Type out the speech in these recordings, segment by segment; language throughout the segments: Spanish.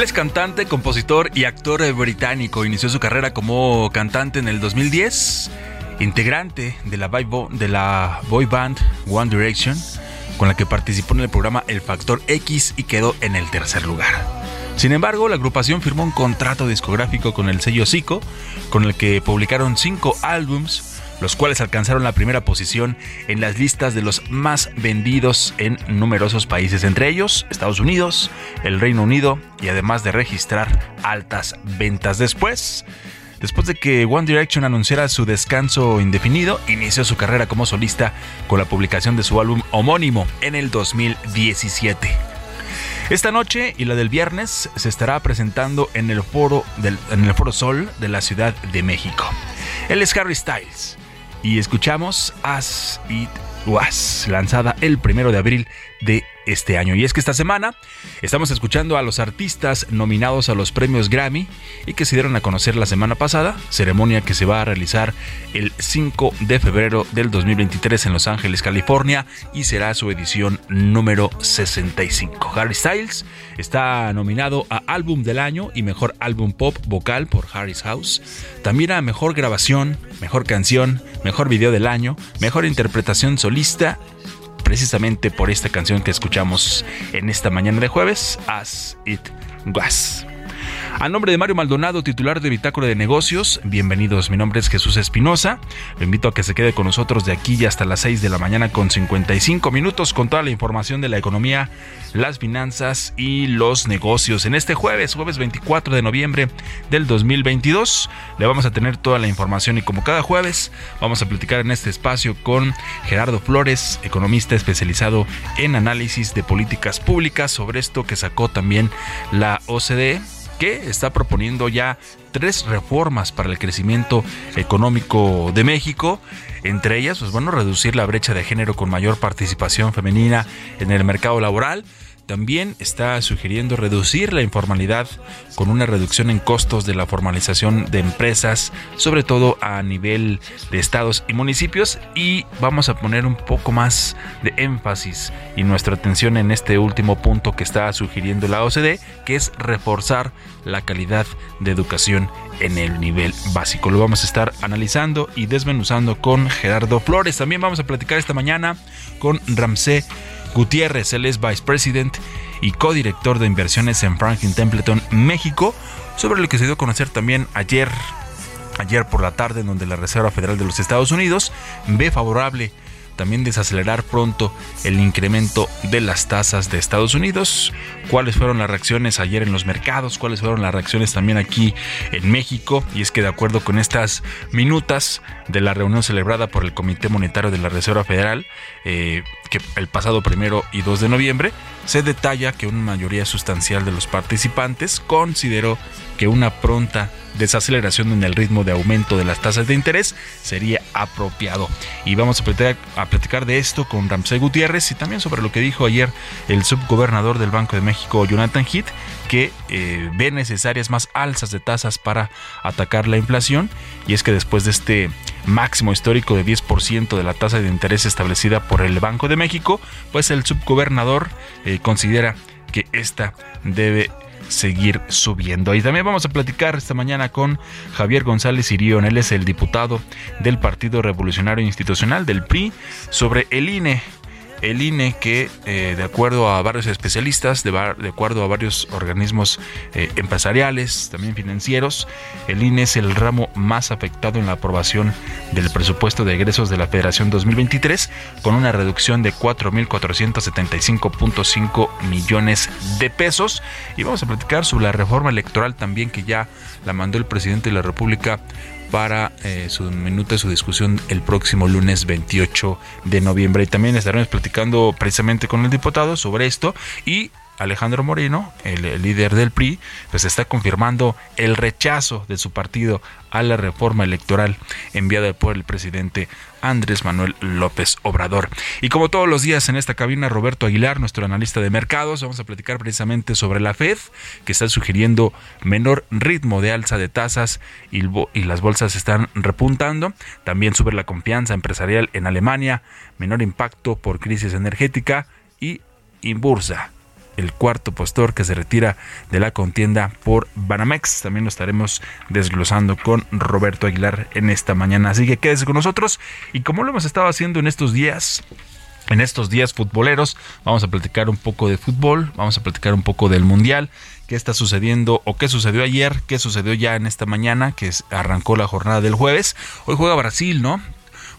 Él es cantante, compositor y actor británico. Inició su carrera como cantante en el 2010, integrante de la, de la boy band One Direction, con la que participó en el programa El Factor X y quedó en el tercer lugar. Sin embargo, la agrupación firmó un contrato discográfico con el sello Zico, con el que publicaron cinco álbums, los cuales alcanzaron la primera posición en las listas de los más vendidos en numerosos países, entre ellos Estados Unidos, el Reino Unido y además de registrar altas ventas. Después, después de que One Direction anunciara su descanso indefinido, inició su carrera como solista con la publicación de su álbum homónimo en el 2017. Esta noche y la del viernes se estará presentando en el foro del, en el foro Sol de la Ciudad de México. Él es Harry Styles y escuchamos As It Was, lanzada el primero de abril de este año. Y es que esta semana estamos escuchando a los artistas nominados a los premios Grammy y que se dieron a conocer la semana pasada, ceremonia que se va a realizar el 5 de febrero del 2023 en Los Ángeles, California, y será su edición número 65. Harry Styles está nominado a Álbum del Año y Mejor Álbum Pop Vocal por Harry's House, también a Mejor Grabación, Mejor Canción, Mejor Video del Año, Mejor Interpretación Solista precisamente por esta canción que escuchamos en esta mañana de jueves, As It Was. A nombre de Mario Maldonado, titular de Bitácora de Negocios, bienvenidos. Mi nombre es Jesús Espinosa. Lo invito a que se quede con nosotros de aquí hasta las 6 de la mañana con 55 minutos con toda la información de la economía, las finanzas y los negocios. En este jueves, jueves 24 de noviembre del 2022, le vamos a tener toda la información y como cada jueves, vamos a platicar en este espacio con Gerardo Flores, economista especializado en análisis de políticas públicas sobre esto que sacó también la OCDE que está proponiendo ya tres reformas para el crecimiento económico de México. Entre ellas, pues bueno, reducir la brecha de género con mayor participación femenina en el mercado laboral también está sugiriendo reducir la informalidad con una reducción en costos de la formalización de empresas, sobre todo a nivel de estados y municipios. Y vamos a poner un poco más de énfasis y nuestra atención en este último punto que está sugiriendo la OCDE, que es reforzar la calidad de educación en el nivel básico. Lo vamos a estar analizando y desmenuzando con Gerardo Flores. También vamos a platicar esta mañana con Ramsey Gutiérrez, él es Vice President y codirector de inversiones en Franklin Templeton, México, sobre lo que se dio a conocer también ayer, ayer por la tarde, en donde la Reserva Federal de los Estados Unidos ve favorable también desacelerar pronto el incremento de las tasas de Estados Unidos. ¿Cuáles fueron las reacciones ayer en los mercados? ¿Cuáles fueron las reacciones también aquí en México? Y es que de acuerdo con estas minutas de la reunión celebrada por el Comité Monetario de la Reserva Federal, eh, que el pasado primero y 2 de noviembre, se detalla que una mayoría sustancial de los participantes consideró que una pronta desaceleración en el ritmo de aumento de las tasas de interés sería apropiado. Y vamos a platicar, de esto con Ramsey Gutiérrez y también sobre lo que dijo ayer el subgobernador del Banco de México, Jonathan Heath, que eh, ve necesarias más alzas de tasas para atacar la inflación. Y es que después de este máximo histórico de 10% de la tasa de interés establecida por el Banco de México, pues el subgobernador eh, considera que esta debe seguir subiendo. Y también vamos a platicar esta mañana con Javier González Irión, él es el diputado del Partido Revolucionario Institucional del PRI, sobre el INE el INE que eh, de acuerdo a varios especialistas, de, acuerdo a varios organismos eh, empresariales, también financieros, el INE es el ramo más afectado en la aprobación del presupuesto de egresos de la Federación 2023, con una reducción de 4.475.5 millones de pesos. Y vamos a platicar sobre la reforma electoral también que ya la mandó el presidente de la República para eh, su minuto su discusión el próximo lunes 28 de noviembre. Y también estaremos platicando precisamente con el diputado sobre esto y Alejandro Moreno, el, líder del PRI, pues está confirmando el rechazo de su partido a la reforma electoral enviada por el presidente Andrés Manuel López Obrador. Y como todos los días en esta cabina, Roberto Aguilar, nuestro analista de mercados, vamos a platicar precisamente sobre la Fed, que está sugiriendo menor ritmo de alza de tasas y, y las bolsas están repuntando. También sube la confianza empresarial en Alemania, menor impacto por crisis energética y Inbursa el cuarto postor que se retira de la contienda por Banamex. También lo estaremos desglosando con Roberto Aguilar en esta mañana. Así que quédese con nosotros y como lo hemos estado haciendo en estos días, en estos días futboleros. Vamos a platicar un poco de fútbol, vamos a platicar un poco del Mundial, qué está sucediendo o qué sucedió ayer, qué sucedió ya en esta mañana, que arrancó la jornada del jueves. Hoy juega Brasil, ¿no?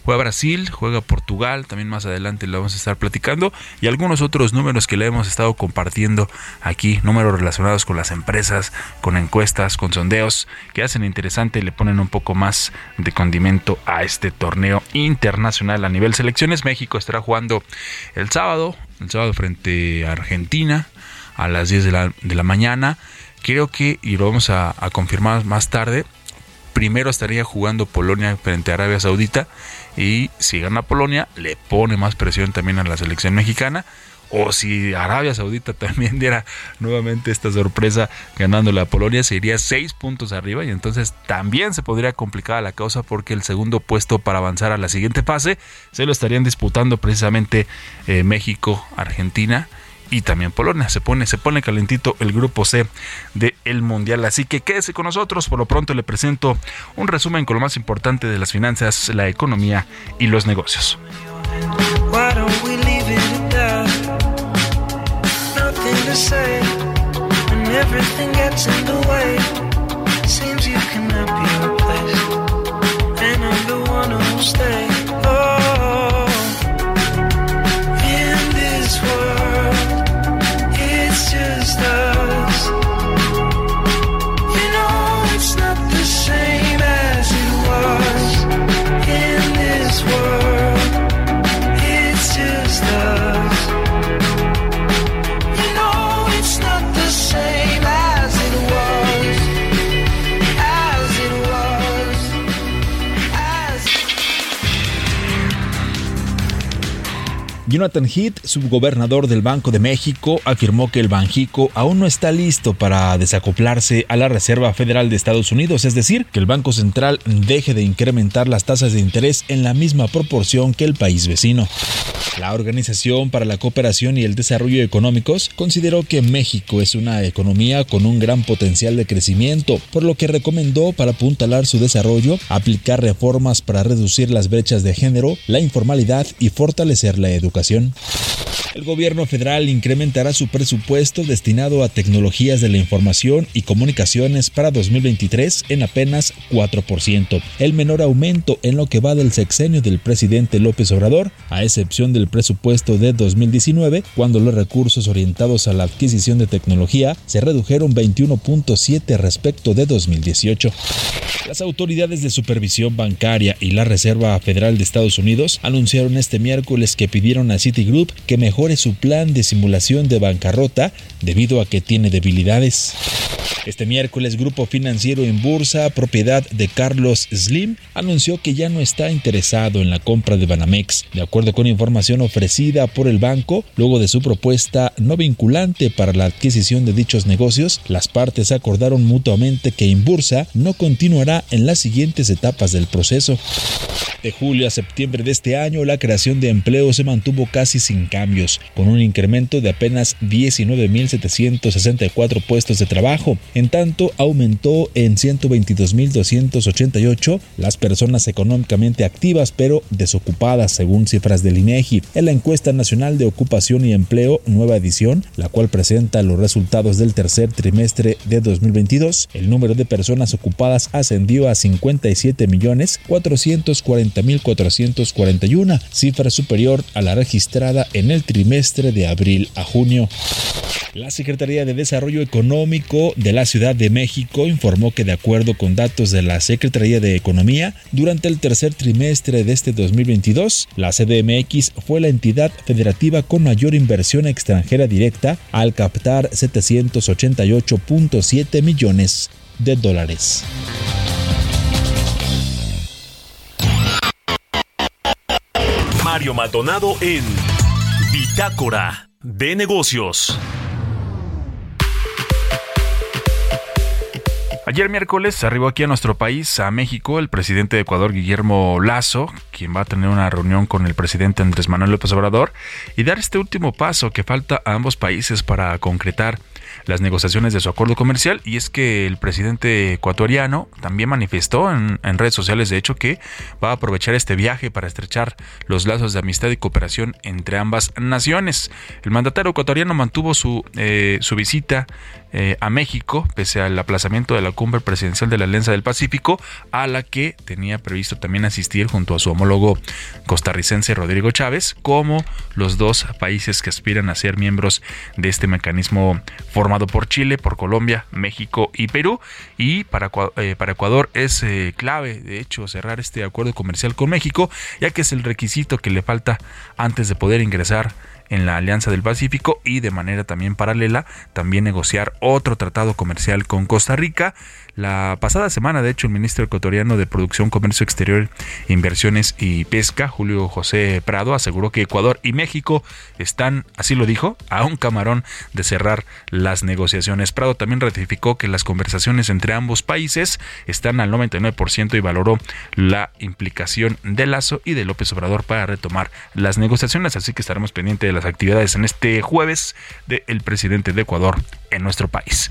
Juega Brasil, juega Portugal, también más adelante lo vamos a estar platicando y algunos otros números que le hemos estado compartiendo aquí, números relacionados con las empresas, con encuestas, con sondeos que hacen interesante y le ponen un poco más de condimento a este torneo internacional a nivel selecciones. México estará jugando el sábado, el sábado frente a Argentina a las 10 de la, de la mañana. Creo que, y lo vamos a, a confirmar más tarde, primero estaría jugando Polonia frente a Arabia Saudita y si gana Polonia le pone más presión también a la selección mexicana o si Arabia Saudita también diera nuevamente esta sorpresa ganándole a Polonia, se iría seis puntos arriba y entonces también se podría complicar la causa porque el segundo puesto para avanzar a la siguiente fase se lo estarían disputando precisamente eh, México, Argentina y también Polonia. Se pone, se pone calentito el grupo C del de Mundial. Así que quédese con nosotros. Por lo pronto le presento un resumen con lo más importante de las finanzas, la economía y los negocios. Jonathan Heath, subgobernador del Banco de México, afirmó que el Banjico aún no está listo para desacoplarse a la Reserva Federal de Estados Unidos, es decir, que el Banco Central deje de incrementar las tasas de interés en la misma proporción que el país vecino. La Organización para la Cooperación y el Desarrollo Económicos consideró que México es una economía con un gran potencial de crecimiento, por lo que recomendó para apuntalar su desarrollo aplicar reformas para reducir las brechas de género, la informalidad y fortalecer la educación. El gobierno federal incrementará su presupuesto destinado a tecnologías de la información y comunicaciones para 2023 en apenas 4%, el menor aumento en lo que va del sexenio del presidente López Obrador, a excepción del presupuesto de 2019, cuando los recursos orientados a la adquisición de tecnología se redujeron 21.7 respecto de 2018. Las autoridades de supervisión bancaria y la Reserva Federal de Estados Unidos anunciaron este miércoles que pidieron a Citigroup que mejore su plan de simulación de bancarrota debido a que tiene debilidades. Este miércoles, Grupo Financiero en Bursa, propiedad de Carlos Slim, anunció que ya no está interesado en la compra de Banamex. De acuerdo con información ofrecida por el banco, luego de su propuesta no vinculante para la adquisición de dichos negocios, las partes acordaron mutuamente que Inbursa no continuará en las siguientes etapas del proceso. De julio a septiembre de este año, la creación de empleo se mantuvo casi sin cambios, con un incremento de apenas 19.764 puestos de trabajo. En tanto, aumentó en 122.288 las personas económicamente activas pero desocupadas, según cifras del INEGI. En la encuesta nacional de ocupación y empleo, nueva edición, la cual presenta los resultados del tercer trimestre de 2022, el número de personas ocupadas ascendió a 57.440.441, cifra superior a la registrada en el trimestre de abril a junio. La Secretaría de Desarrollo Económico de la Ciudad de México informó que de acuerdo con datos de la Secretaría de Economía, durante el tercer trimestre de este 2022, la CDMX fue la entidad federativa con mayor inversión extranjera directa al captar 788.7 millones de dólares. Mario Maldonado en Bitácora de Negocios. Ayer miércoles arribó aquí a nuestro país, a México, el presidente de Ecuador, Guillermo Lazo, quien va a tener una reunión con el presidente Andrés Manuel López Obrador y dar este último paso que falta a ambos países para concretar las negociaciones de su acuerdo comercial y es que el presidente ecuatoriano también manifestó en, redes sociales de hecho que va a aprovechar este viaje para estrechar los lazos de amistad y cooperación entre ambas naciones. El mandatario ecuatoriano mantuvo su, eh, su visita eh, a México, pese al aplazamiento de la cumbre presidencial de la Alianza del Pacífico, a la que tenía previsto también asistir junto a su homólogo costarricense Rodrigo Chávez, como los dos países que aspiran a ser miembros de este mecanismo formado por Chile, por Colombia, México y Perú. Y para, eh, para Ecuador es eh, clave, de hecho, cerrar este acuerdo comercial con México, ya que es el requisito que le falta antes de poder ingresar en la Alianza del Pacífico y de manera también paralela también negociar otro tratado comercial con Costa Rica. La pasada semana, de hecho, el ministro ecuatoriano de Producción, Comercio Exterior, Inversiones y Pesca, Julio José Prado, aseguró que Ecuador y México están, así lo dijo, a un camarón de cerrar las negociaciones. Prado también ratificó que las conversaciones entre ambos países están al 99% y valoró la implicación de Lazo y de López Obrador para retomar las negociaciones. Así que estaremos pendientes de las actividades en este jueves del presidente de Ecuador en nuestro país.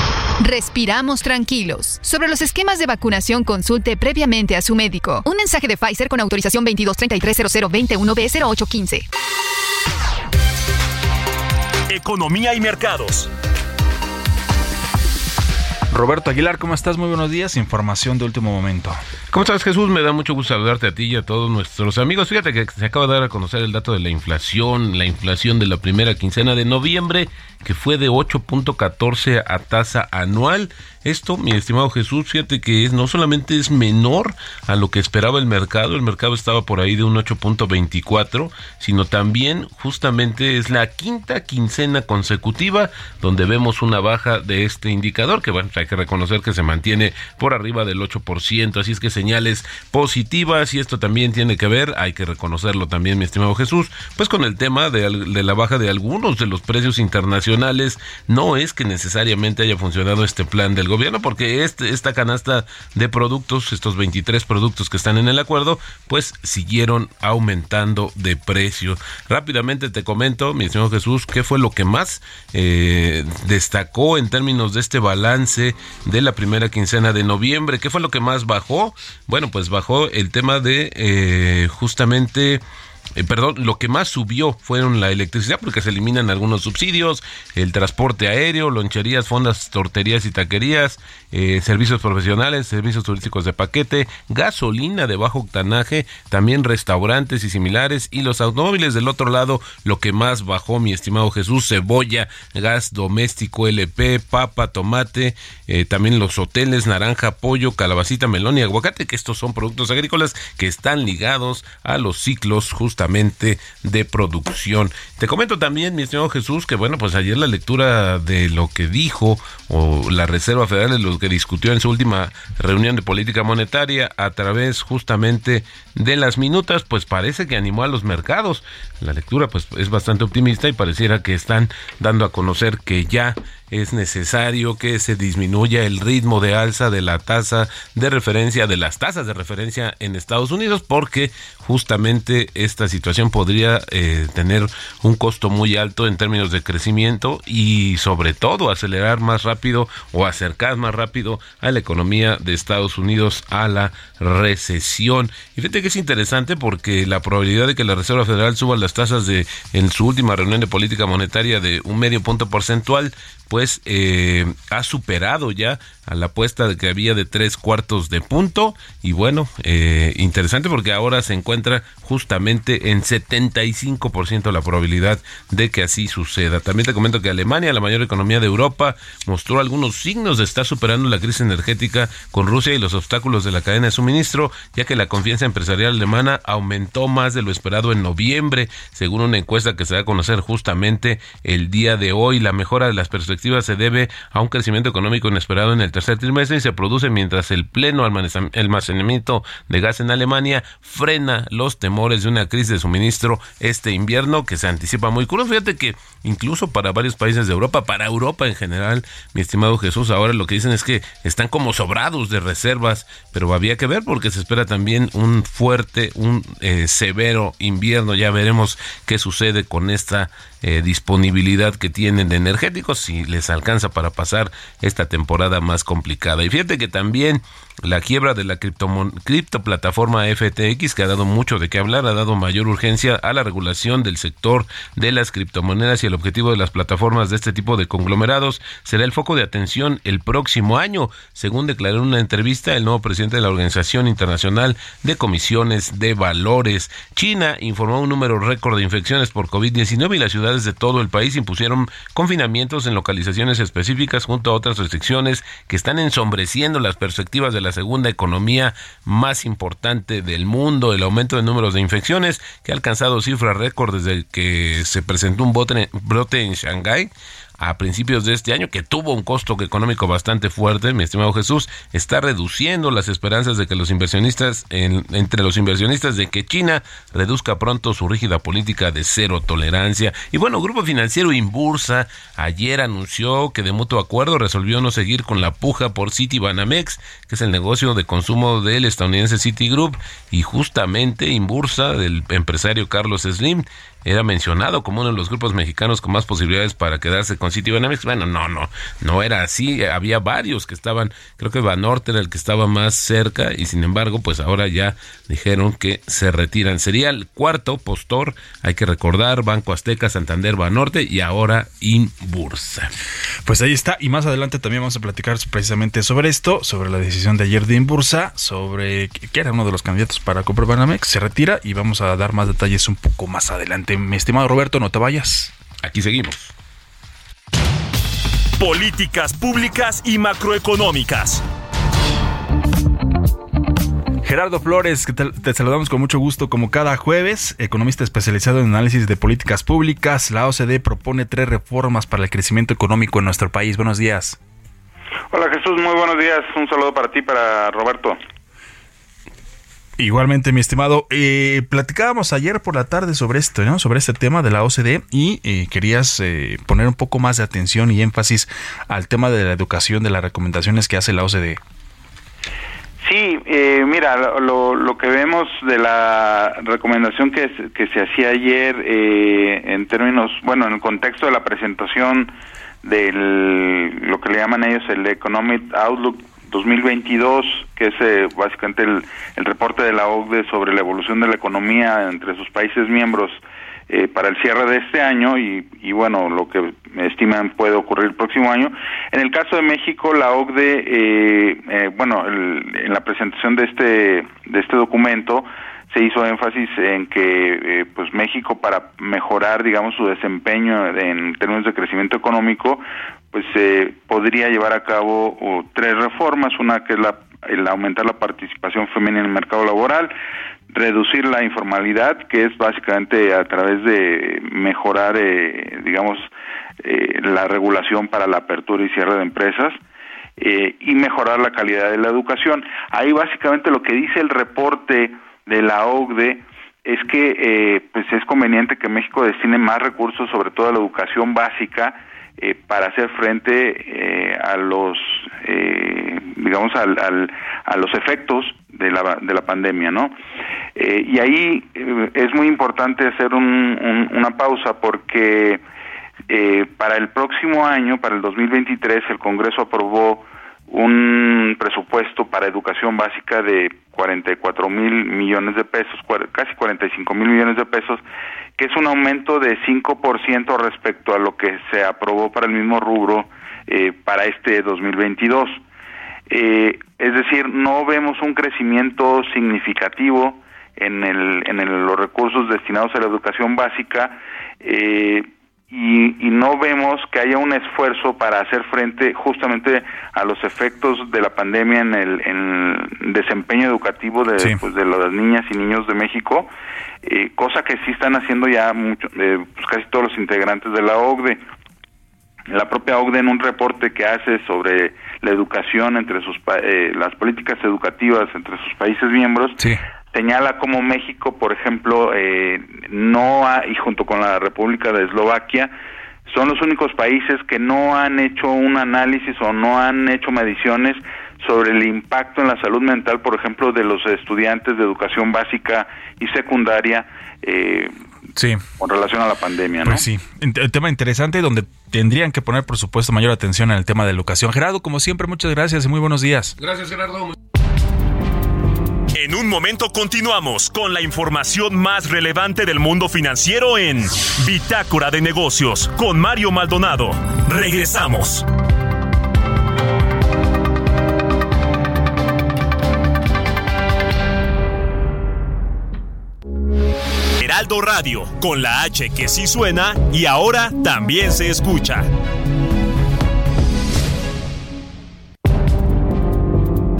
respiramos tranquilos. Sobre los esquemas de vacunación, consulte previamente a su médico. Un mensaje de Pfizer con autorización 22330021B0815. Economía y mercados. Roberto Aguilar, ¿cómo estás? Muy buenos días. Información de último momento. ¿Cómo estás, Jesús? Me da mucho gusto saludarte a ti y a todos nuestros amigos. Fíjate que se acaba de dar a conocer el dato de la inflación, la inflación de la primera quincena de noviembre, que fue de 8.14 a tasa anual. Esto, mi estimado Jesús, fíjate que es, no solamente es menor a lo que esperaba el mercado, el mercado estaba por ahí de un 8.24, sino también justamente es la quinta quincena consecutiva donde vemos una baja de este indicador, que bueno, hay que reconocer que se mantiene por arriba del 8%, así es que señales positivas y esto también tiene que ver, hay que reconocerlo también, mi estimado Jesús, pues con el tema de, de la baja de algunos de los precios internacionales, no es que necesariamente haya funcionado este plan del gobierno, porque este, esta canasta de productos, estos 23 productos que están en el acuerdo, pues siguieron aumentando de precio. Rápidamente te comento, mi señor Jesús, qué fue lo que más eh, destacó en términos de este balance de la primera quincena de noviembre. ¿Qué fue lo que más bajó? Bueno, pues bajó el tema de eh, justamente eh, perdón, lo que más subió fueron la electricidad porque se eliminan algunos subsidios, el transporte aéreo, loncherías, fondas, torterías y taquerías, eh, servicios profesionales, servicios turísticos de paquete, gasolina de bajo octanaje, también restaurantes y similares y los automóviles del otro lado, lo que más bajó mi estimado Jesús, cebolla, gas doméstico, LP, papa, tomate, eh, también los hoteles, naranja, pollo, calabacita, melón y aguacate, que estos son productos agrícolas que están ligados a los ciclos justamente de producción. Te comento también, mi estimado Jesús, que bueno, pues ayer la lectura de lo que dijo o la Reserva Federal de lo que discutió en su última reunión de política monetaria a través justamente de las minutas, pues parece que animó a los mercados. La lectura pues es bastante optimista y pareciera que están dando a conocer que ya es necesario que se disminuya el ritmo de alza de la tasa de referencia, de las tasas de referencia en Estados Unidos, porque justamente esta situación podría eh, tener un costo muy alto en términos de crecimiento y sobre todo acelerar más rápido o acercar más rápido a la economía de Estados Unidos a la recesión. Y fíjate que es interesante porque la probabilidad de que la Reserva Federal suba las tasas de en su última reunión de política monetaria de un medio punto porcentual pues eh, ha superado ya a la apuesta de que había de tres cuartos de punto y bueno, eh, interesante porque ahora se encuentra justamente en 75% la probabilidad de que así suceda. También te comento que Alemania, la mayor economía de Europa, mostró algunos signos de estar superando la crisis energética con Rusia y los obstáculos de la cadena de suministro, ya que la confianza empresarial alemana aumentó más de lo esperado en noviembre, según una encuesta que se da a conocer justamente el día de hoy. La mejora de las perspectivas se debe a un crecimiento económico inesperado en el trimestre y se produce mientras el pleno almacenamiento de gas en Alemania frena los temores de una crisis de suministro este invierno que se anticipa muy curioso. Fíjate que incluso para varios países de Europa, para Europa en general, mi estimado Jesús, ahora lo que dicen es que están como sobrados de reservas, pero había que ver porque se espera también un fuerte, un eh, severo invierno. Ya veremos qué sucede con esta eh, disponibilidad que tienen de energéticos, si les alcanza para pasar esta temporada más complicada. Y fíjate que también la quiebra de la criptoplataforma FTX, que ha dado mucho de qué hablar, ha dado mayor urgencia a la regulación del sector de las criptomonedas y el objetivo de las plataformas de este tipo de conglomerados será el foco de atención el próximo año, según declaró en una entrevista el nuevo presidente de la Organización Internacional de Comisiones de Valores. China informó un número récord de infecciones por COVID-19 y la ciudad de todo el país impusieron confinamientos en localizaciones específicas junto a otras restricciones que están ensombreciendo las perspectivas de la segunda economía más importante del mundo. El aumento de números de infecciones que ha alcanzado cifras récord desde que se presentó un brote en Shanghái a principios de este año, que tuvo un costo económico bastante fuerte, mi estimado Jesús, está reduciendo las esperanzas de que los inversionistas, entre los inversionistas, de que China reduzca pronto su rígida política de cero tolerancia. Y bueno, Grupo Financiero Inbursa ayer anunció que de mutuo acuerdo resolvió no seguir con la puja por Citibanamex, que es el negocio de consumo del estadounidense Citigroup, y justamente Inbursa, del empresario Carlos Slim, era mencionado como uno de los grupos mexicanos con más posibilidades para quedarse con Citibanamex. Bueno, no, no, no era así. Había varios que estaban, creo que Banorte era el que estaba más cerca y sin embargo, pues ahora ya dijeron que se retiran. Sería el cuarto postor, hay que recordar, Banco Azteca, Santander, Banorte y ahora Inbursa. Pues ahí está, y más adelante también vamos a platicar precisamente sobre esto, sobre la decisión de ayer de Inbursa, sobre que era uno de los candidatos para comprar Banamex, se retira y vamos a dar más detalles un poco más adelante. Mi estimado Roberto, no te vayas. Aquí seguimos. Políticas públicas y macroeconómicas. Gerardo Flores, que te, te, saludamos con mucho gusto como cada jueves, economista especializado en análisis de políticas públicas. La OCDE propone tres reformas para el crecimiento económico en nuestro país. Buenos días. Hola Jesús, muy buenos días. Un saludo para ti, para Roberto. Igualmente, mi estimado, eh, platicábamos ayer por la tarde sobre esto, ¿no? Sobre este tema de la OCDE y eh, querías eh, poner un poco más de atención y énfasis al tema de la educación, de las recomendaciones que hace la OCDE. Sí, eh, mira, lo, lo, que vemos de la recomendación que, que se hacía ayer eh, en términos, bueno, en el contexto de la presentación del lo que le llaman ellos el Economic Outlook 2022, que es eh, básicamente el, el, reporte de la OCDE sobre la evolución de la economía entre sus países miembros eh, para el cierre de este año y, y, bueno, lo que estiman puede ocurrir el próximo año. En el caso de México, la OCDE, eh, eh, bueno, el, en la presentación de este, de este documento, se hizo énfasis en que eh, pues México para mejorar digamos su desempeño en términos de crecimiento económico pues eh, podría llevar a cabo tres reformas. Una que es la el aumentar la participación femenina en el mercado laboral reducir la informalidad que es básicamente a través de mejorar eh, digamos eh, la regulación para la apertura y cierre de empresas eh, y mejorar la calidad de la educación. Ahí básicamente lo que dice el reporte de la OCDE es que eh, pues es conveniente que México destine más recursos, sobre todo a la educación básica, eh, para hacer frente eh, a los, digamos, al, al, a los efectos de la, de la pandemia, ¿no? y ahí es muy importante hacer un, un, una pausa porque para el próximo año, para el 2023, el Congreso aprobó un presupuesto para educación básica de 44 mil millones de pesos, casi 45 mil millones de pesos, que es un aumento de 5% respecto a lo que se aprobó para el mismo rubro eh, para este 2022. Eh, es decir, no vemos un crecimiento significativo en, el, en los recursos destinados a la educación básica. Eh, y, y, no vemos que haya un esfuerzo para hacer frente justamente a los efectos de la pandemia en el, en el desempeño educativo de, sí. pues, de las niñas y niños de México, eh, cosa que sí están haciendo ya mucho, eh, pues casi todos los integrantes de la OCDE. La propia OCDE en un reporte que hace sobre la educación entre sus eh, las políticas educativas entre sus países miembros sí señala como México, por ejemplo, eh, no ha, y junto con la República de Eslovaquia, son los únicos países que no han hecho un análisis o no han hecho mediciones sobre el impacto en la salud mental, por ejemplo, de los estudiantes de educación básica y secundaria eh, sí. con relación a la pandemia. Pues sí, un tema interesante donde tendrían que poner, por supuesto, mayor atención en el tema de educación. Gerardo, como siempre, muchas gracias y muy buenos días. Gracias, Gerardo. En un momento continuamos con la información más relevante del mundo financiero en Bitácora de Negocios con Mario Maldonado. Regresamos. Heraldo Radio, con la H que sí suena y ahora también se escucha.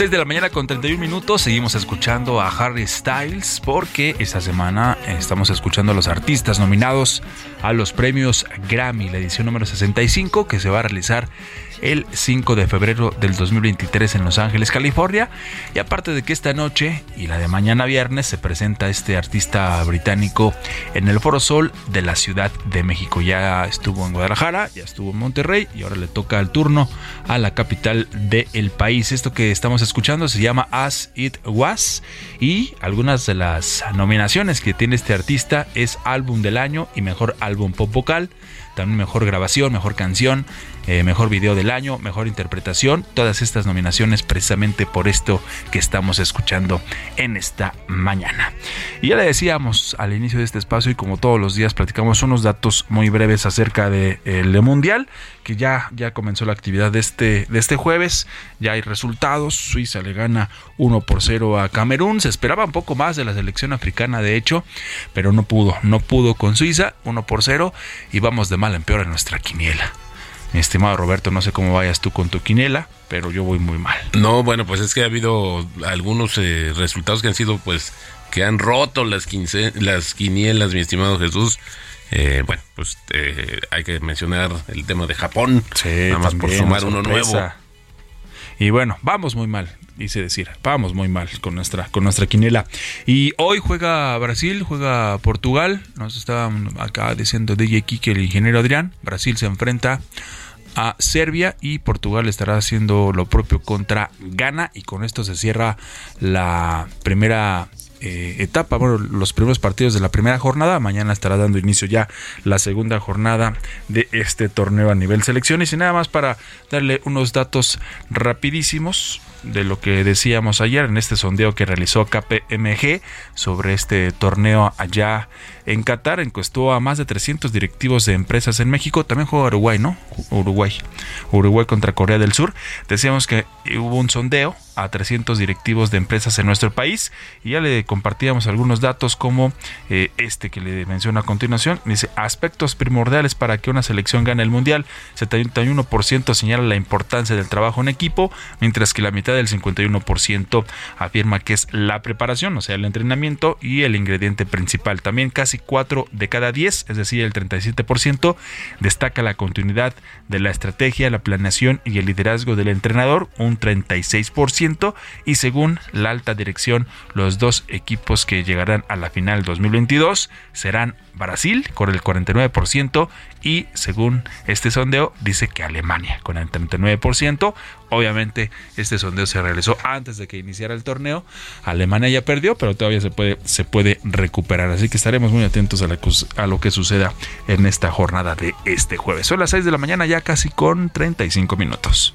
6 de la mañana con 31 minutos, seguimos escuchando a Harry Styles porque esta semana estamos escuchando a los artistas nominados a los premios Grammy, la edición número 65 que se va a realizar el 5 de febrero del 2023 en Los Ángeles, California. Y aparte de que esta noche y la de mañana viernes se presenta este artista británico en el Foro Sol de la Ciudad de México. Ya estuvo en Guadalajara, ya estuvo en Monterrey y ahora le toca el turno a la capital del país. Esto que estamos escuchando se llama As It Was y algunas de las nominaciones que tiene este artista es álbum del año y mejor álbum pop vocal, también mejor grabación, mejor canción, eh, mejor video del año, mejor interpretación, todas estas nominaciones precisamente por esto que estamos escuchando en esta mañana. Y ya le decíamos al inicio de este espacio y como todos los días platicamos unos datos muy breves acerca del Mundial, que ya, ya comenzó la actividad de este, de este jueves, ya hay resultados, Suiza le gana 1 por 0 a Camerún, se esperaba un poco más de la selección africana de hecho, pero no pudo, no pudo con Suiza, 1 por 0 y vamos de mal en peor en nuestra quiniela. Mi estimado Roberto, no sé cómo vayas tú con tu quinela, pero yo voy muy mal. No, bueno, pues es que ha habido algunos eh, resultados que han sido, pues, que han roto las, quince, las quinielas, mi estimado Jesús. Eh, bueno, pues eh, hay que mencionar el tema de Japón, nada más por sumar uno nuevo. Y bueno, vamos muy mal, dice decir, vamos muy mal con nuestra, con nuestra quinela. Y hoy juega Brasil, juega Portugal. Nos estaban acá diciendo DJ Kike, el ingeniero Adrián. Brasil se enfrenta a Serbia y Portugal estará haciendo lo propio contra Ghana. Y con esto se cierra la primera eh, etapa, bueno, los primeros partidos de la primera jornada. Mañana estará dando inicio ya la segunda jornada de este torneo a nivel selecciones. Y nada más para darle unos datos rapidísimos de lo que decíamos ayer en este sondeo que realizó KPMG sobre este torneo allá en Qatar. Encuestó a más de 300 directivos de empresas en México. También juega Uruguay, ¿no? Uruguay. Uruguay contra Corea del Sur. Decíamos que hubo un sondeo a 300 directivos de empresas en nuestro país y ya le compartíamos algunos datos como eh, este que le menciono a continuación. Dice aspectos primordiales para que una selección gane el mundial. 71% señala la importancia del trabajo en equipo, mientras que la mitad del 51% afirma que es la preparación, o sea, el entrenamiento y el ingrediente principal. También casi 4 de cada 10, es decir, el 37%, destaca la continuidad de la estrategia, la planeación y el liderazgo del entrenador, un 36%, y según la alta dirección, los dos equipos que llegarán a la final 2022 serán Brasil con el 49% y según este sondeo dice que Alemania con el 39%. Obviamente este sondeo se realizó antes de que iniciara el torneo. Alemania ya perdió, pero todavía se puede, se puede recuperar. Así que estaremos muy atentos a, a lo que suceda en esta jornada de este jueves. Son las 6 de la mañana ya casi con 35 minutos.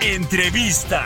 Entrevista.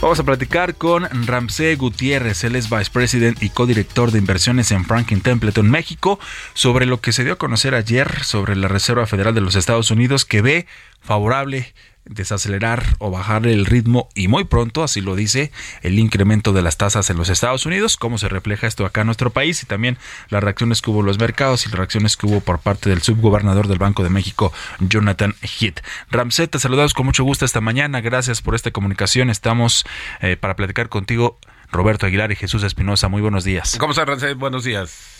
Vamos a platicar con Ramsey Gutiérrez, él es Vice President y codirector de inversiones en Franklin Templeton, México, sobre lo que se dio a conocer ayer sobre la Reserva Federal de los Estados Unidos que ve favorable desacelerar o bajar el ritmo y muy pronto, así lo dice, el incremento de las tasas en los Estados Unidos, cómo se refleja esto acá en nuestro país y también las reacciones que hubo en los mercados y las reacciones que hubo por parte del subgobernador del Banco de México, Jonathan Heath. Ramsey, te saludamos con mucho gusto esta mañana, gracias por esta comunicación, estamos eh, para platicar contigo Roberto Aguilar y Jesús Espinosa. Muy buenos días. ¿Cómo estás, Rancé? Buenos días.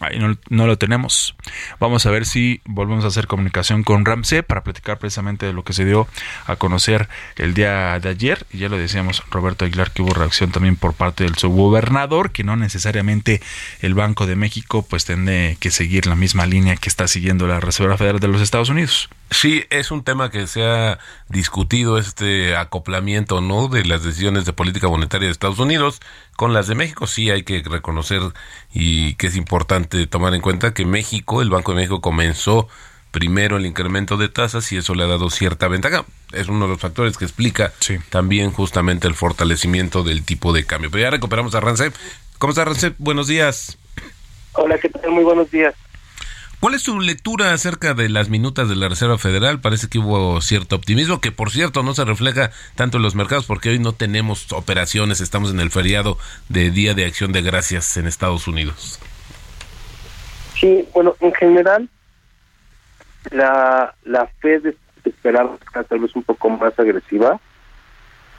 Ahí no, lo tenemos. Vamos a ver si volvemos a hacer comunicación con Ramsey para platicar precisamente de lo que se dio a conocer el día de ayer. Y ya lo decíamos, Roberto Aguilar, que hubo reacción también por parte del subgobernador, que no necesariamente el Banco de México pues tiene que seguir la misma línea que está siguiendo la Reserva Federal de los Estados Unidos. Sí, es un tema que se ha discutido este acoplamiento, ¿no? De las decisiones de política monetaria de Estados Unidos con las de México. Sí, hay que reconocer y que es importante tomar en cuenta que México, el Banco de México comenzó primero el incremento de tasas y eso le ha dado cierta ventaja. Es uno de los factores que explica sí. también justamente el fortalecimiento del tipo de cambio. Pero ya recuperamos a Rancep. ¿Cómo está Rancep? Buenos días. Hola, ¿qué tal? Muy buenos días. ¿Cuál es tu lectura acerca de las minutas de la Reserva Federal? Parece que hubo cierto optimismo, que por cierto no se refleja tanto en los mercados porque hoy no tenemos operaciones, estamos en el feriado de Día de Acción de Gracias en Estados Unidos. Sí, bueno, en general la, la Fed esperaba tal vez un poco más agresiva,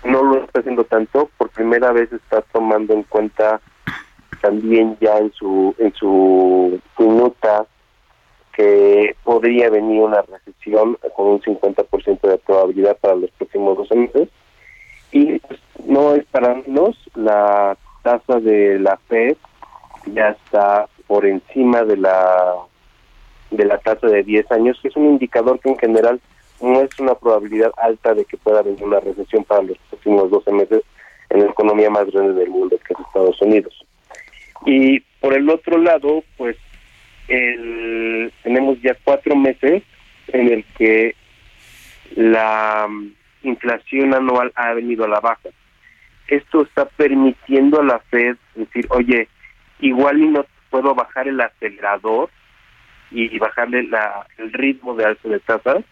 no lo está haciendo tanto, por primera vez está tomando en cuenta también ya en su en su minuta que podría venir una recesión con un 50% de probabilidad para los próximos 12 meses. Y pues, no es para menos, la tasa de la FED ya está por encima de la de la tasa de 10 años, que es un indicador que en general es una probabilidad alta de que pueda venir una recesión para los próximos 12 meses en la economía más grande del mundo, que es Estados Unidos. Y por el otro lado, pues el, tenemos ya cuatro meses en el que la inflación anual ha venido a la baja. Esto está permitiendo a la Fed decir, oye, igual y no puedo bajar el acelerador y bajarle la, el ritmo de alza de tasas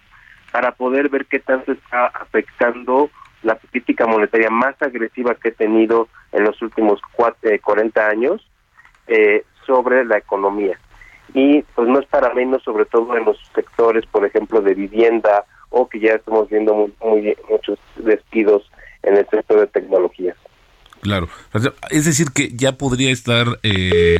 para poder ver qué tanto está afectando la política monetaria más agresiva que he tenido en los últimos eh, 40 años eh, sobre la economía y pues no es para menos, sobre todo en los sectores, por ejemplo, de vivienda o que ya estamos viendo muy, muy muchos despidos en el sector de tecnologías. Claro, es decir que ya podría estar, eh,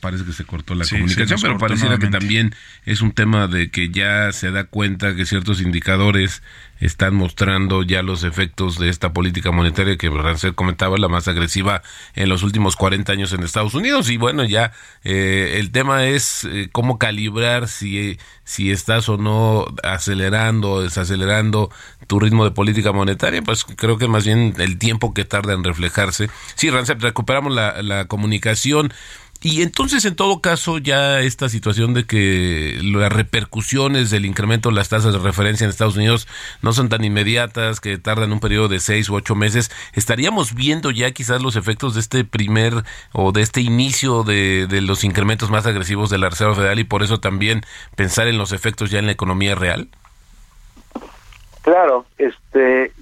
parece que se cortó la sí, comunicación, pero pareciera que también es un tema de que ya se da cuenta que ciertos indicadores están mostrando ya los efectos de esta política monetaria que Rancel comentaba, la más agresiva en los últimos 40 años en Estados Unidos. Y bueno, ya eh, el tema es eh, cómo calibrar si, si estás o no acelerando o desacelerando tu ritmo de política monetaria. Pues creo que más bien el tiempo que tarda en reflejarse. Sí, Rancel, recuperamos la, la comunicación. Y entonces, en todo caso, ya esta situación de que las repercusiones del incremento de las tasas de referencia en Estados Unidos no son tan inmediatas, que tardan un periodo de seis u ocho meses, estaríamos viendo ya quizás los efectos de este primer o de este inicio de, de los incrementos más agresivos de la Reserva Federal y por eso también pensar en los efectos ya en la economía real. Claro, este,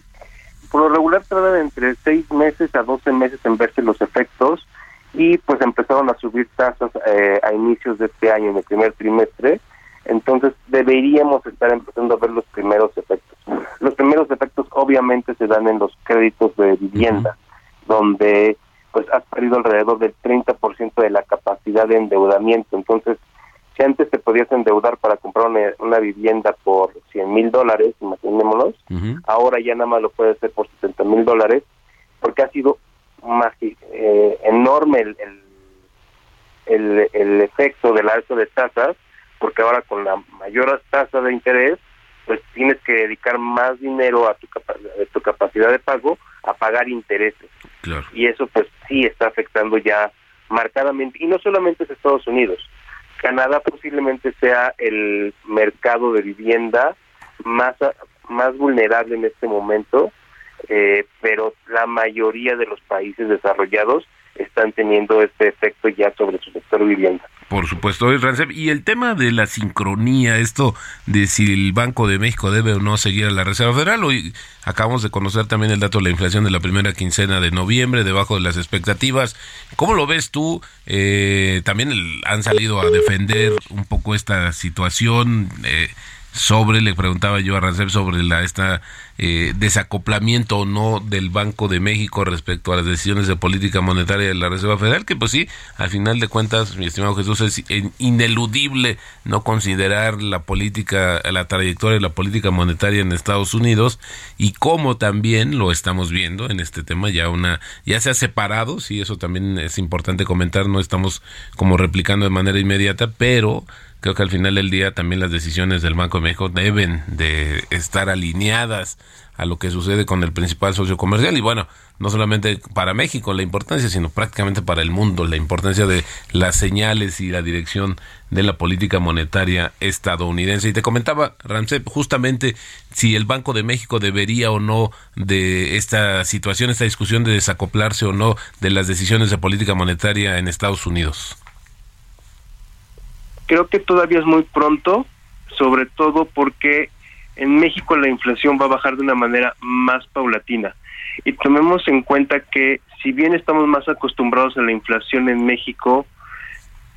por lo regular tardan entre seis meses a doce meses en verse los efectos y pues empezaron a subir tasas eh, a inicios de este año, en el primer trimestre, entonces deberíamos estar empezando a ver los primeros efectos. Los primeros efectos obviamente se dan en los créditos de vivienda, donde pues has perdido alrededor del 30% de la capacidad de endeudamiento. Entonces, si antes te podías endeudar para comprar una, una vivienda por 100 mil dólares, imaginémonos, uh -huh. ahora ya nada más lo puedes hacer por 70 mil dólares, porque ha sido eh, enorme el, el, el, el, efecto del alto de tasas, porque ahora con la mayor tasa de interés, pues tienes que dedicar más dinero a tu, capa a tu capacidad de pago a pagar intereses. Claro. Y eso pues sí está afectando ya marcadamente, y no solamente es Estados Unidos, Canadá posiblemente sea el mercado de vivienda más, más vulnerable en este momento, eh, pero la mayoría de los países desarrollados están teniendo este efecto ya sobre su sector vivienda. Por supuesto. Y el tema de la sincronía, esto de si el Banco de México debe o no seguir a la Reserva Federal, hoy acabamos de conocer también el dato de la inflación de la primera quincena de noviembre, debajo de las expectativas. ¿Cómo lo ves tú? Eh, también han salido a defender un poco esta situación. Eh, sobre, le preguntaba yo a Rancep sobre la esta eh, desacoplamiento o no del Banco de México respecto a las decisiones de política monetaria de la Reserva Federal, que pues sí, al final de cuentas, mi estimado Jesús, es ineludible no considerar la política, la trayectoria de la política monetaria en Estados Unidos y cómo también lo estamos viendo en este tema, ya una, ya se ha separado, sí, eso también es importante comentar, no estamos como replicando de manera inmediata, pero creo que al final del día también las decisiones del Banco de México deben de estar alineadas a lo que sucede con el principal socio comercial y bueno, no solamente para México la importancia, sino prácticamente para el mundo, la importancia de las señales y la dirección de la política monetaria estadounidense. Y te comentaba, Ramsey, justamente si el Banco de México debería o no de esta situación, esta discusión de desacoplarse o no de las decisiones de política monetaria en Estados Unidos creo que todavía es muy pronto, sobre todo porque en México la inflación va a bajar de una manera más paulatina. Y tomemos en cuenta que si bien estamos más acostumbrados a la inflación en México,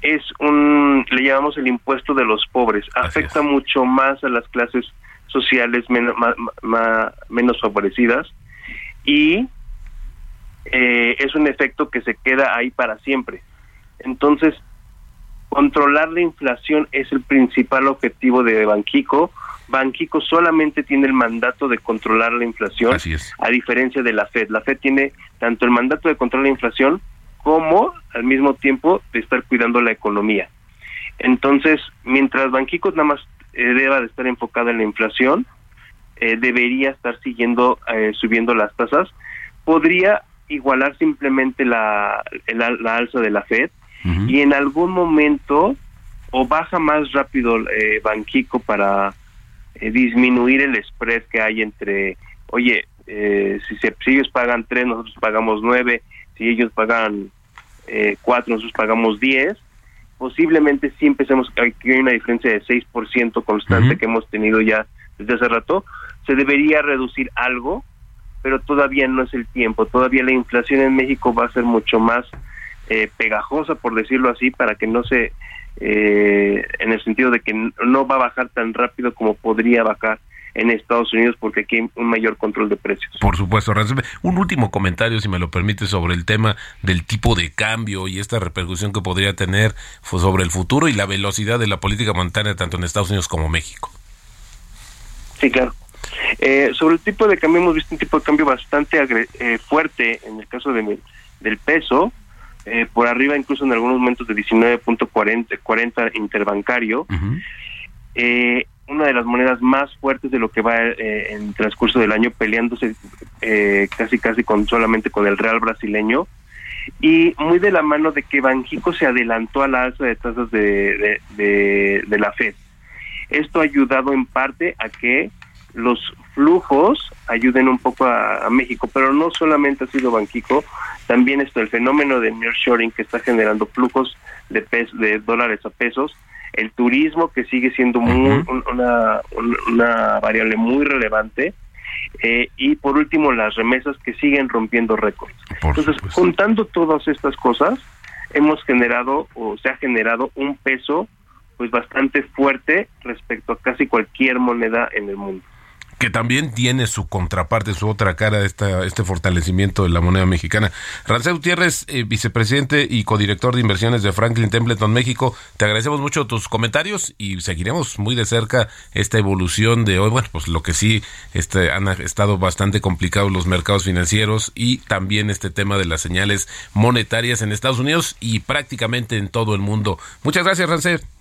es un, le llamamos el impuesto de los pobres, afecta mucho más a las clases sociales menos, menos favorecidas y eh, es un efecto que se queda ahí para siempre. Entonces, Controlar la inflación es el principal objetivo de Banquico. Banquico solamente tiene el mandato de controlar la inflación, a diferencia de la Fed. La Fed tiene tanto el mandato de controlar la inflación como al mismo tiempo de estar cuidando la economía. Entonces, mientras Banquico nada más eh, deba de estar enfocada en la inflación, eh, debería estar siguiendo eh, subiendo las tasas, podría igualar simplemente la, la alza de la Fed, y en algún momento o baja más rápido eh, Banquico para eh, disminuir el spread que hay entre, oye, eh, si, se, si ellos pagan tres, nosotros pagamos nueve, si ellos pagan eh, cuatro, nosotros pagamos diez, posiblemente sí empecemos, aquí hay una diferencia de 6% constante que hemos tenido ya desde hace rato, se debería reducir algo, pero todavía no es el tiempo, todavía la inflación en México va a ser mucho más eh, pegajosa, por decirlo así, para que no se, eh, en el sentido de que no va a bajar tan rápido como podría bajar en Estados Unidos porque aquí hay un mayor control de precios. Por supuesto, un último comentario, si me lo permite, sobre el tema del tipo de cambio y esta repercusión que podría tener sobre el futuro y la velocidad de la política monetaria tanto en Estados Unidos como México. Sí, claro. Eh, sobre el tipo de cambio hemos visto un tipo de cambio bastante fuerte en el caso de, del peso, eh, por arriba incluso en algunos momentos de 19.40 40 interbancario. eh, una de las monedas más fuertes de lo que va eh, en transcurso del año peleándose eh, casi casi con solamente con el real brasileño y muy de la mano de que Banjico se adelantó a la alza de tasas de, de, de la Fed. Esto ha ayudado en parte a que los flujos ayuden un poco a, México, pero no solamente ha sido Banquico, también esto el fenómeno de nearshoring que está generando flujos de de dólares a pesos, el turismo que sigue siendo muy, una, una variable muy relevante eh, y por último las remesas que siguen rompiendo récords. Entonces, juntando todas estas cosas, hemos generado o se ha generado un peso pues bastante fuerte respecto a casi cualquier moneda en el mundo que también tiene su contraparte, su otra cara, esta, este fortalecimiento de la moneda mexicana. Rancel Gutiérrez, eh, vicepresidente y codirector de inversiones de Franklin Templeton México, te agradecemos mucho tus comentarios y seguiremos muy de cerca esta evolución de hoy. Bueno, pues lo que sí este, han estado bastante complicados los mercados financieros y también este tema de las señales monetarias en Estados Unidos y prácticamente en todo el mundo. Muchas gracias, Rancel.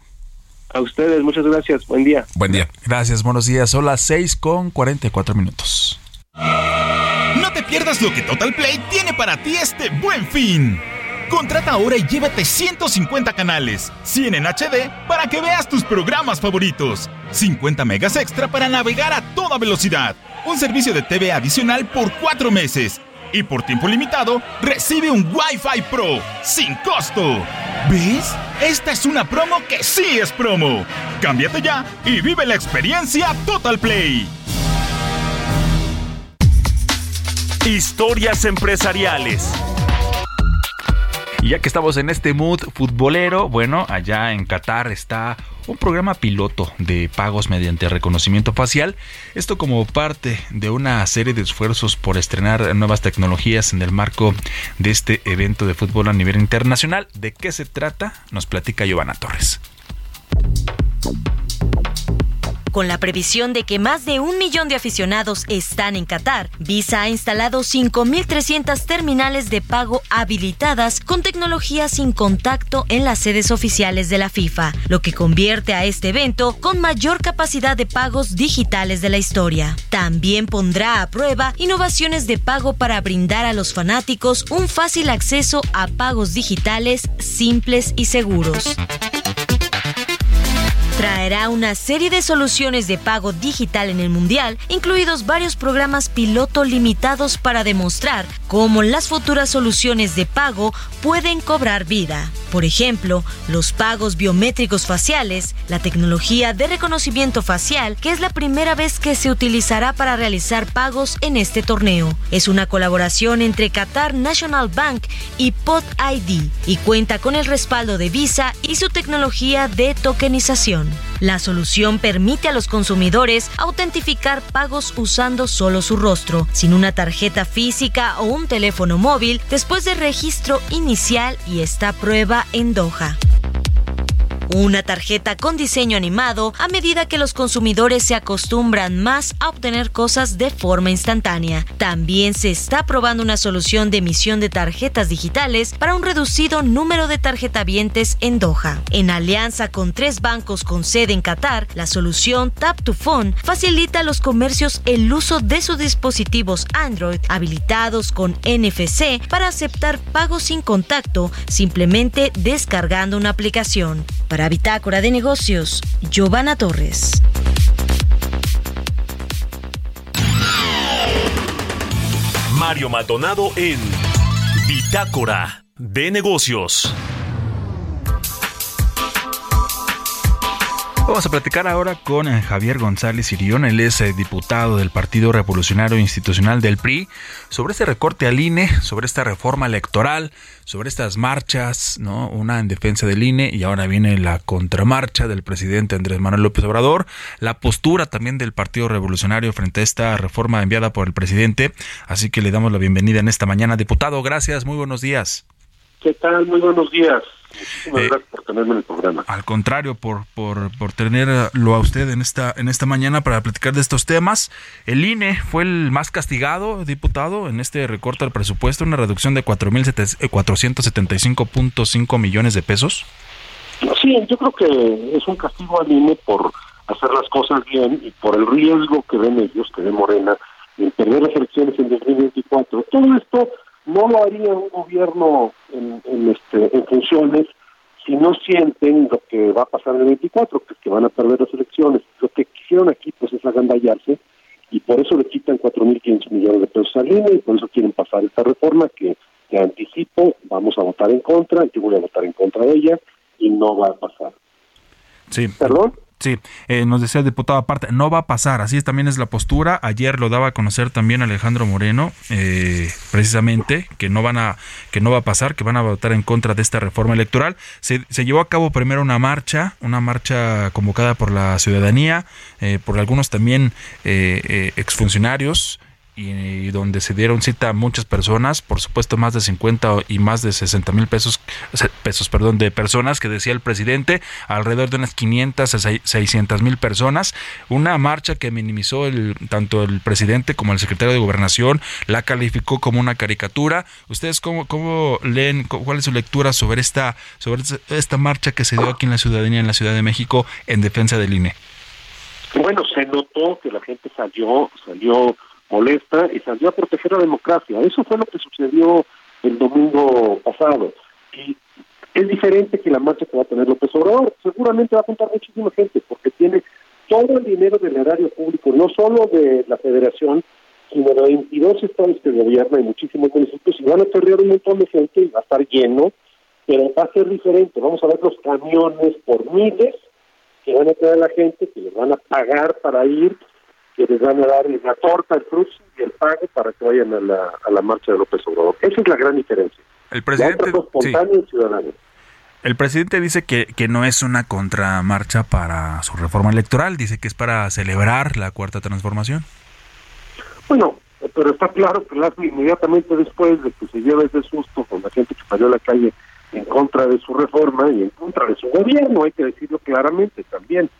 A ustedes, muchas gracias. Buen día. Buen día. Gracias, buenos días. Son las 6 con 44 minutos. No te pierdas lo que Total Play tiene para ti este buen fin. Contrata ahora y llévate 150 canales, 100 en HD para que veas tus programas favoritos, 50 megas extra para navegar a toda velocidad, un servicio de TV adicional por 4 meses y por tiempo limitado recibe un Wi-Fi Pro sin costo. ¿Ves? Esta es una promo que sí es promo. Cámbiate ya y vive la experiencia Total Play. Historias empresariales. Y ya que estamos en este mood futbolero, bueno, allá en Qatar está un programa piloto de pagos mediante reconocimiento facial. Esto como parte de una serie de esfuerzos por estrenar nuevas tecnologías en el marco de este evento de fútbol a nivel internacional. ¿De qué se trata? Nos platica Giovanna Torres con la previsión de que más de un millón de aficionados están en Qatar. Visa ha instalado 5.300 terminales de pago habilitadas con tecnología sin contacto en las sedes oficiales de la FIFA, lo que convierte a este evento con mayor capacidad de pagos digitales de la historia. También pondrá a prueba innovaciones de pago para brindar a los fanáticos un fácil acceso a pagos digitales simples y seguros traerá una serie de soluciones de pago digital en el Mundial, incluidos varios programas piloto limitados para demostrar cómo las futuras soluciones de pago pueden cobrar vida. Por ejemplo, los pagos biométricos faciales, la tecnología de reconocimiento facial, que es la primera vez que se utilizará para realizar pagos en este torneo. Es una colaboración entre Qatar National Bank y Pod ID y cuenta con el respaldo de Visa y su tecnología de tokenización. La solución permite a los consumidores autentificar pagos usando solo su rostro, sin una tarjeta física o un teléfono móvil, después de registro inicial y esta prueba en Doha. Una tarjeta con diseño animado a medida que los consumidores se acostumbran más a obtener cosas de forma instantánea. También se está probando una solución de emisión de tarjetas digitales para un reducido número de tarjetavientes en Doha. En alianza con tres bancos con sede en Qatar, la solución Tap to Phone facilita a los comercios el uso de sus dispositivos Android habilitados con NFC para aceptar pagos sin contacto simplemente descargando una aplicación. Para Bitácora de Negocios, Giovanna Torres. Mario Maldonado en Bitácora de Negocios. Vamos a platicar ahora con eh, Javier González Irión, él es eh, diputado del Partido Revolucionario Institucional del PRI, sobre este recorte al INE, sobre esta reforma electoral, sobre estas marchas, ¿no? Una en defensa del INE y ahora viene la contramarcha del presidente Andrés Manuel López Obrador, la postura también del Partido Revolucionario frente a esta reforma enviada por el presidente. Así que le damos la bienvenida en esta mañana. Diputado, gracias, muy buenos días. ¿Qué tal? Muy buenos días. Muchísimas Eh, gracias por tenerme en el programa. Al contrario, por, por, por tenerlo a usted en esta, en esta mañana para platicar de estos temas. El INE fue el más castigado, diputado, en este recorte al presupuesto, una reducción de 4.475.5 millones de pesos. Sí, yo creo que es un castigo al INE por hacer las cosas bien y por el riesgo que ven ellos, que ven Morena, en perder las elecciones en 2024. Todo esto no lo haría un gobierno en, en, este, en funciones si no sienten lo que va a pasar en el 24, que van a perder las elecciones. Lo que quisieron aquí pues es agandallarse y por eso le quitan 4.500 millones de pesos al INE y por eso quieren pasar esta reforma que, que anticipo, vamos a votar en contra, yo voy a votar en contra de ella y no va a pasar. Sí. ¿Perdón? Sí, eh, nos decía el diputado aparte, no va a pasar, así es, también es la postura. Ayer lo daba a conocer también Alejandro Moreno, eh, precisamente, que no van a, que no va a pasar, que van a votar en contra de esta reforma electoral. Se, se llevó a cabo primero una marcha, una marcha convocada por la ciudadanía, eh, por algunos también eh, eh, exfuncionarios y donde se dieron cita a muchas personas, por supuesto más de 50 y más de 60 mil pesos, pesos perdón, de personas que decía el presidente, alrededor de unas 500 a 600 mil personas, una marcha que minimizó el, tanto el presidente como el secretario de gobernación, la calificó como una caricatura. ¿Ustedes cómo, cómo leen, cuál es su lectura sobre esta, sobre esta marcha que se dio aquí en la ciudadanía, en la Ciudad de México, en defensa del INE? Bueno, se notó que la gente salió, salió molesta y salió a proteger la democracia. Eso fue lo que sucedió el domingo pasado. Y es diferente que la marcha que va a tener López Obrador. Seguramente va a contar muchísima gente porque tiene todo el dinero del erario público, no solo de la federación, sino de 22 estados que gobierna y muchísimos municipios, y van a perder un montón de gente y va a estar lleno, pero va a ser diferente. Vamos a ver los camiones por miles que van a traer la gente, que les van a pagar para ir que les van a dar la torta, el fruto y el pago para que vayan a la, a la marcha de López Obrador. Esa es la gran diferencia. El presidente, espontáneo y ciudadano. El presidente dice que, que no es una contramarcha para su reforma electoral, dice que es para celebrar la cuarta transformación. Bueno, pero está claro que inmediatamente después de que se lleva ese susto con la gente que salió a la calle en contra de su reforma y en contra de su gobierno, hay que decirlo claramente también.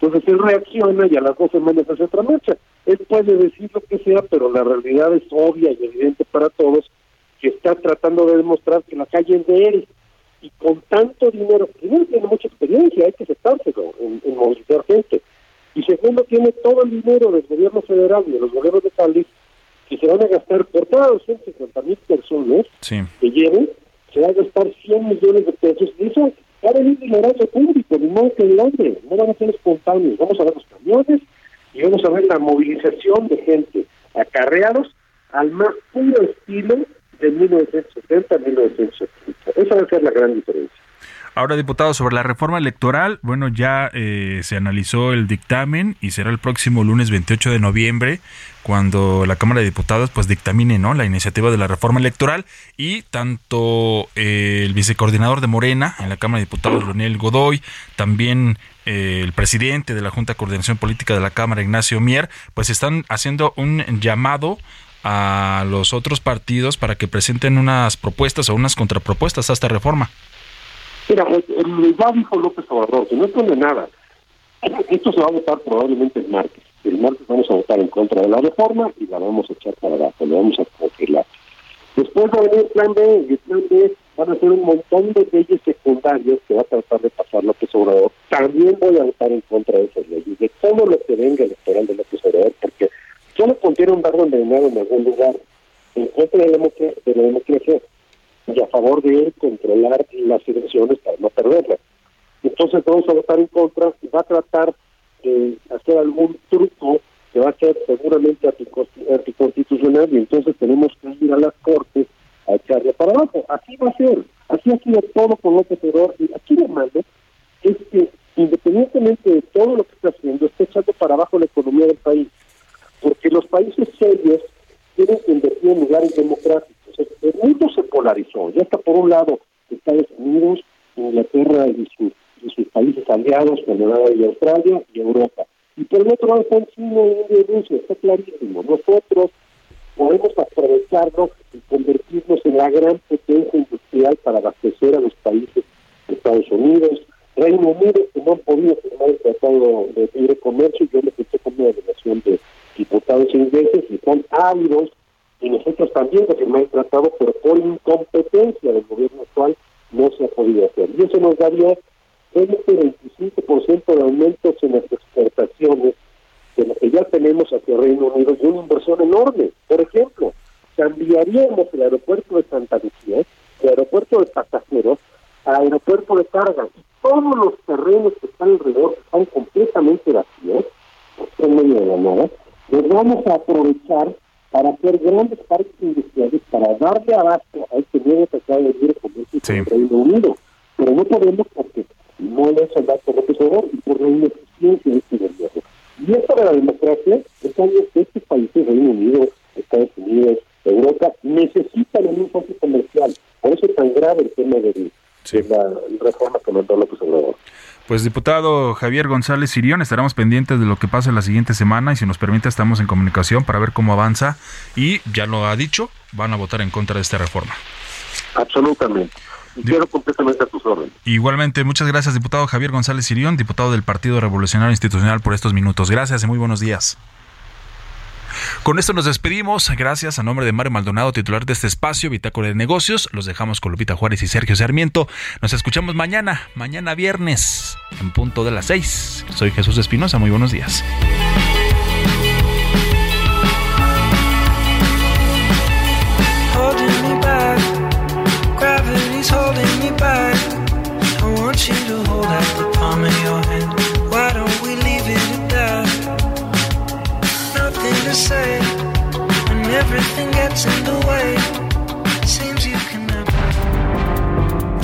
Entonces él reacciona y a las dos semanas hace otra marcha. Él puede decir lo que sea, pero la realidad es obvia y evidente para todos que está tratando de demostrar que la calle es de él. Y con tanto dinero, primero tiene mucha experiencia, hay que aceptárselo en, en movilizar gente, y segundo tiene todo el dinero del gobierno federal y de los gobiernos locales que se van a gastar por cada 250 mil personas que lleven, se va a gastar 100 millones de pesos, y eso va a venir erario público, ni modo que el hombre, no van a ser espontáneos, vamos a ver los camiones y vamos a ver la movilización de gente, acarreados al más puro estilo de 1970 a 1970. Esa va a ser la gran diferencia. Ahora, diputado, sobre la reforma electoral, bueno, ya eh, se analizó el dictamen y será el próximo lunes 28 de noviembre cuando la Cámara de Diputados pues dictamine ¿no? la iniciativa de la reforma electoral y tanto eh, el vicecoordinador de Morena en la Cámara de Diputados, Leonel Godoy, también eh, el presidente de la Junta de Coordinación Política de la Cámara, Ignacio Mier, pues están haciendo un llamado a los otros partidos para que presenten unas propuestas o unas contrapropuestas a esta reforma. Mira, el, ya dijo López Obrador que no esconde nada. Esto se va a votar probablemente el martes. El martes vamos a votar en contra de la reforma y la vamos a echar para abajo, lo vamos a congelar. Después va a venir el plan B, y el plan B van a ser un montón de leyes secundarias que va a tratar de pasar López Obrador. También voy a votar en contra de esas leyes, de todo lo que venga electoral de López Obrador, porque solo contiene un barro envenenado en algún lugar, en contra de la, de la democracia y a favor de él controlar las elecciones para no perderlas. Entonces vamos a votar en contra y va a tratar de hacer algún truco que va a ser seguramente anticonstitucional y entonces tenemos que ir a las cortes a echarle para abajo. Así va a ser, así ha sido todo con López Obrador y aquí lo malo es que independientemente de todo lo que está haciendo, está echando para abajo la economía del país porque los países serios tienen que invertir en lugares democráticos. El mundo se polarizó, ya está por un lado Estados Unidos, Inglaterra y sus, sus países aliados, Canadá y Australia, y Europa. Y por el otro lado están China, India y Rusia, está clarísimo. Nosotros podemos aprovecharlo y convertirnos en la gran potencia industrial para abastecer a los países de Estados Unidos, Reino Unido, que no han podido firmar el Tratado de Libre Comercio, yo me senté con una delegación de diputados ingleses y son ávidos, y nosotros también de firmar el tratado, pero por incompetencia del gobierno actual no se ha podido hacer. Y eso nos daría 20-25% de aumentos en las exportaciones de lo que ya tenemos hacia Reino Unido y una inversión enorme. Por ejemplo, cambiaríamos el aeropuerto de Santa Lucía, el aeropuerto de pasajeros, al aeropuerto de carga. Y todos los terrenos que están alrededor están completamente vacíos, en medio de la nada, los vamos a aprovechar para hacer grandes parques industriales, para darle abasto a este nuevo tratado de libre comercio con Reino Unido. Pero no podemos porque no es el dato Obrador y por la ineficiencia de este gobierno. Y esto de la democracia es algo que estos países, Reino Unido, Estados Unidos, Europa, necesitan un socio comercial. Por eso es tan grave el tema de, la reforma que mandó López Obrador. Pues diputado Javier González Sirión, estaremos pendientes de lo que pase la siguiente semana y si nos permite estamos en comunicación para ver cómo avanza y ya lo ha dicho, van a votar en contra de esta reforma. Absolutamente. Y completamente a tus órdenes. Igualmente, muchas gracias diputado Javier González Sirión, diputado del Partido Revolucionario Institucional por estos minutos. Gracias y muy buenos días. Con esto nos despedimos. Gracias a nombre de Mario Maldonado, titular de este espacio, Bitácora de Negocios. Los dejamos con Lupita Juárez y Sergio Sarmiento. Nos escuchamos mañana, mañana viernes, en punto de las seis. Soy Jesús Espinosa. Muy buenos días.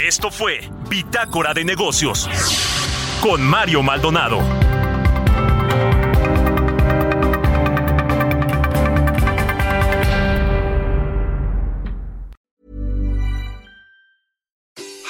Esto fue Bitácora de Negocios con Mario Maldonado.